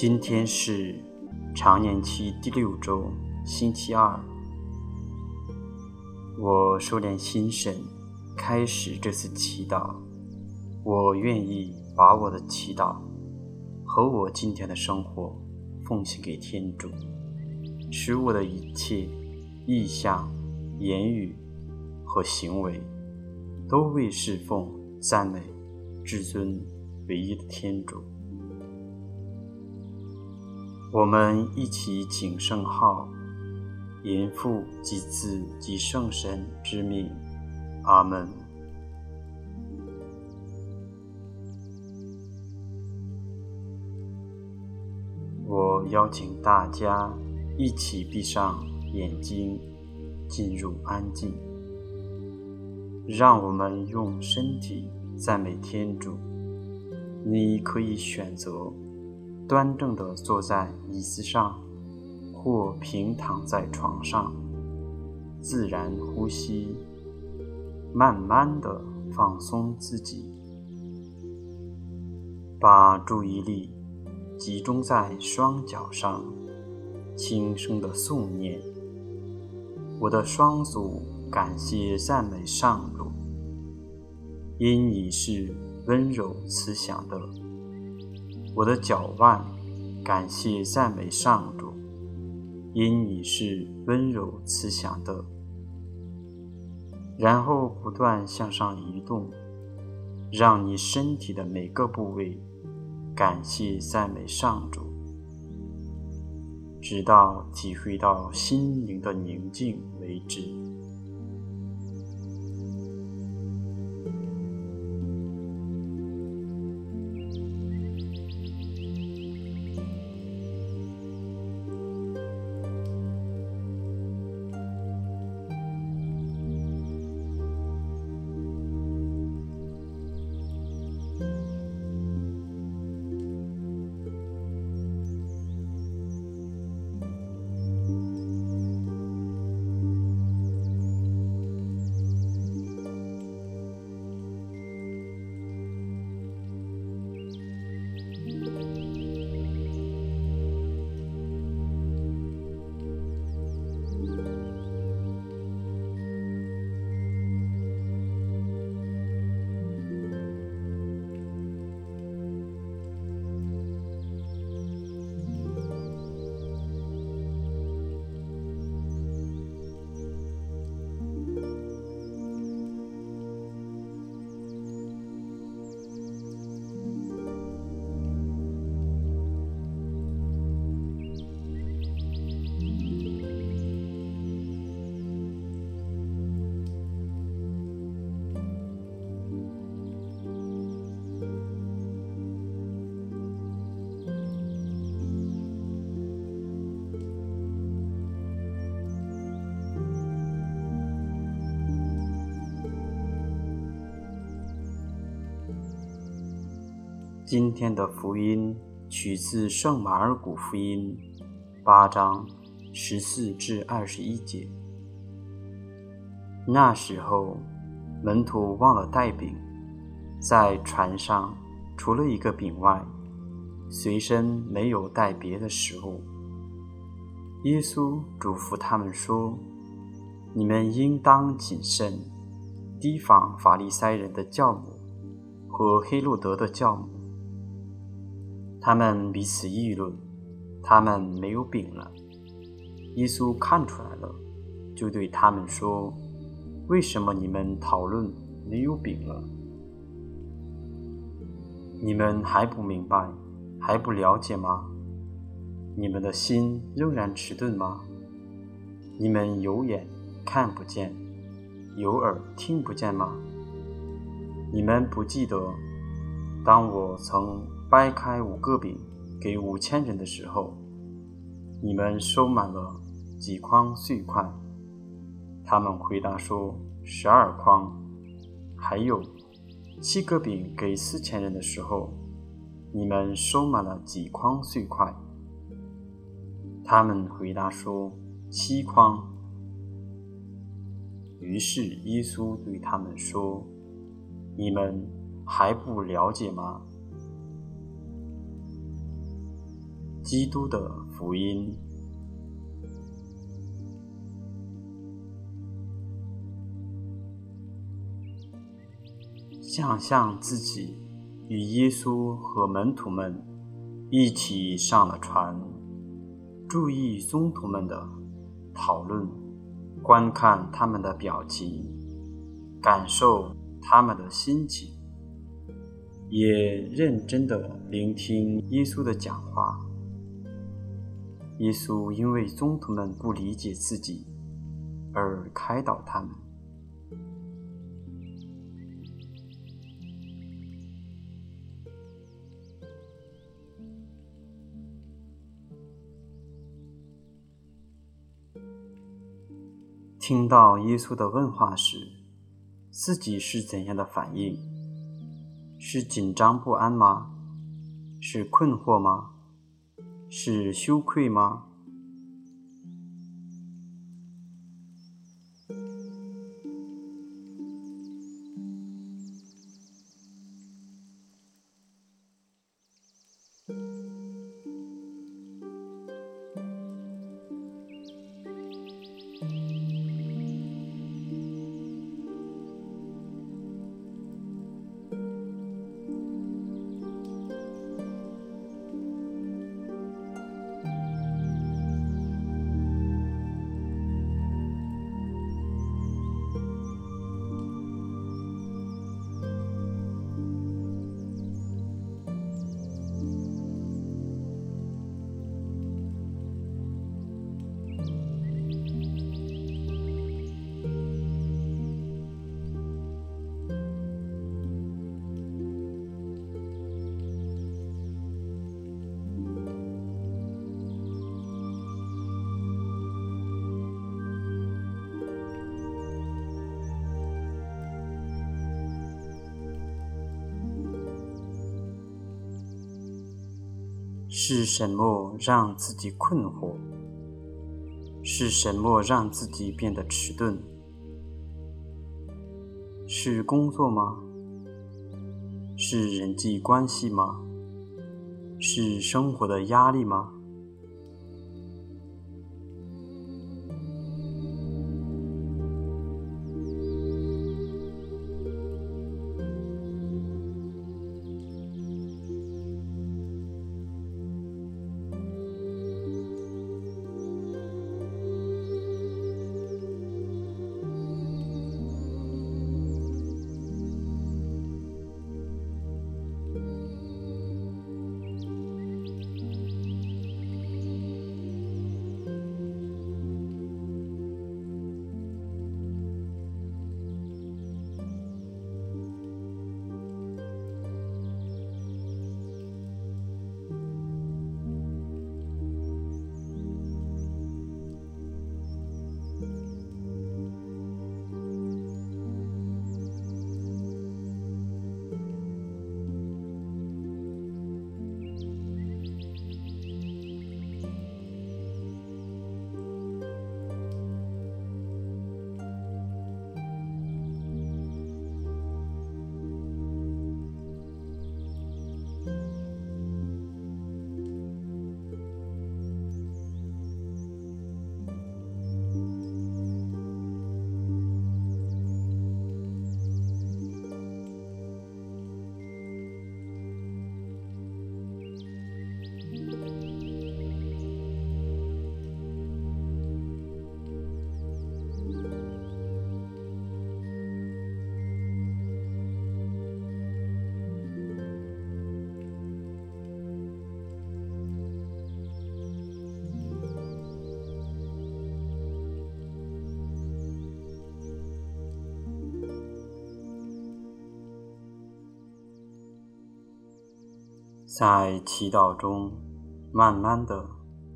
今天是常年期第六周，星期二。我收敛心神，开始这次祈祷。我愿意把我的祈祷和我今天的生活奉献给天主，使我的一切意向、言语和行为都为侍奉、赞美至尊唯一的天主。我们一起请圣号，因父及子及圣神之名，阿门。我邀请大家一起闭上眼睛，进入安静。让我们用身体赞美天主。你可以选择。端正地坐在椅子上，或平躺在床上，自然呼吸，慢慢地放松自己，把注意力集中在双脚上，轻声地诵念：“我的双足感谢赞美上主，因你是温柔慈祥的。”我的脚腕，感谢赞美上主，因你是温柔慈祥的。然后不断向上移动，让你身体的每个部位感谢赞美上主，直到体会到心灵的宁静为止。今天的福音取自《圣马尔谷福音》八章十四至二十一节。那时候，门徒忘了带饼，在船上除了一个饼外，随身没有带别的食物。耶稣嘱咐他们说：“你们应当谨慎，提防法利赛人的教母和黑路德的教母。”他们彼此议论，他们没有饼了。耶稣看出来了，就对他们说：“为什么你们讨论没有饼了？你们还不明白，还不了解吗？你们的心仍然迟钝吗？你们有眼看不见，有耳听不见吗？你们不记得，当我曾……”掰开五个饼给五千人的时候，你们收满了几筐碎块？他们回答说：“十二筐。”还有七个饼给四千人的时候，你们收满了几筐碎块？他们回答说：“七筐。”于是耶稣对他们说：“你们还不了解吗？”基督的福音。想象自己与耶稣和门徒们一起上了船，注意宗徒们的讨论，观看他们的表情，感受他们的心情，也认真地聆听耶稣的讲话。耶稣因为宗徒们不理解自己，而开导他们。听到耶稣的问话时，自己是怎样的反应？是紧张不安吗？是困惑吗？是羞愧吗？是什么让自己困惑？是什么让自己变得迟钝？是工作吗？是人际关系吗？是生活的压力吗？在祈祷中，慢慢的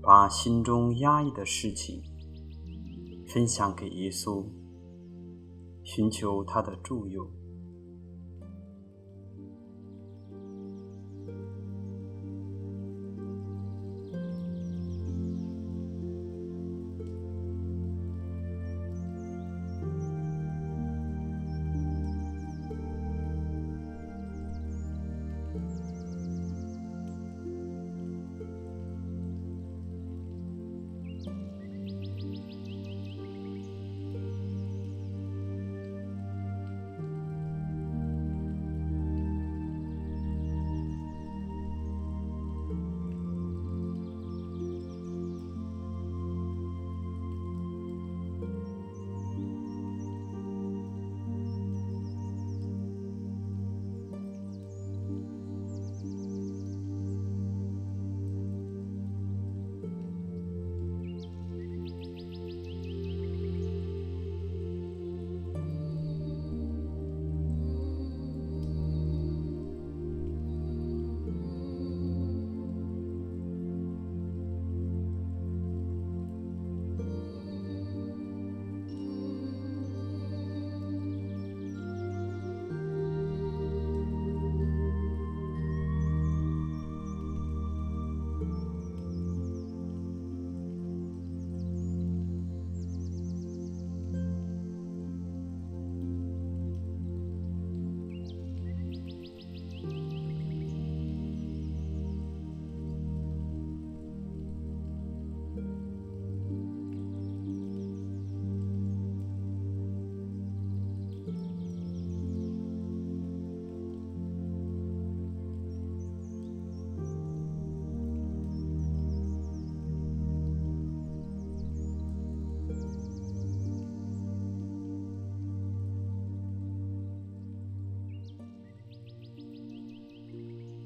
把心中压抑的事情分享给耶稣，寻求他的助佑。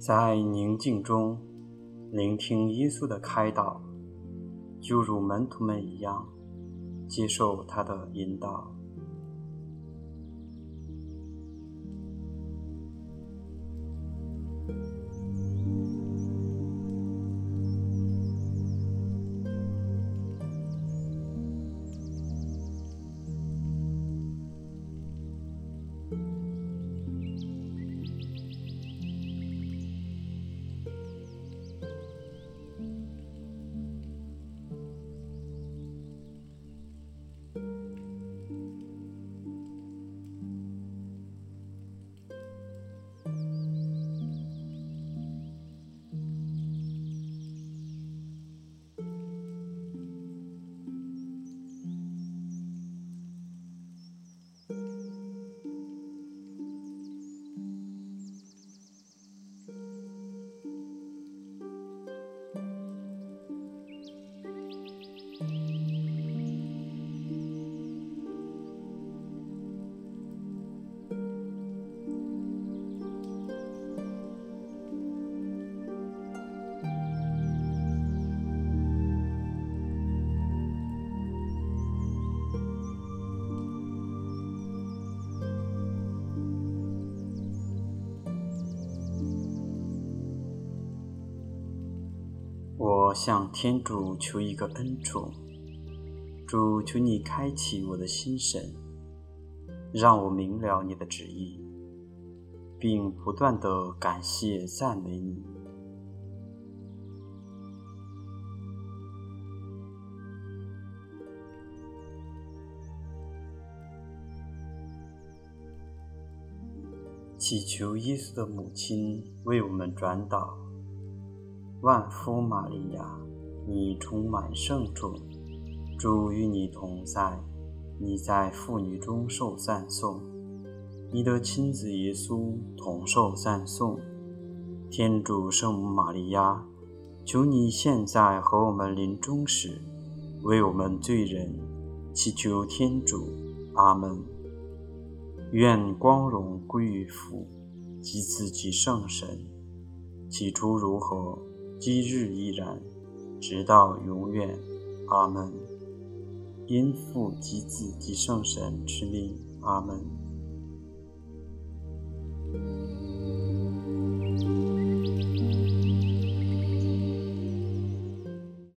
在宁静中聆听耶稣的开导，就如门徒们一样，接受他的引导。向天主求一个恩宠，主，求你开启我的心神，让我明了你的旨意，并不断的感谢赞美你。祈求耶稣的母亲为我们转祷。万夫玛利亚，你充满圣宠，主与你同在，你在妇女中受赞颂，你的亲子耶稣同受赞颂。天主圣母玛利亚，求你现在和我们临终时，为我们罪人祈求天主。阿门。愿光荣归于父及子及圣神，起初如何。今日依然，直到永远，阿门。因父及子及圣神之名，阿门。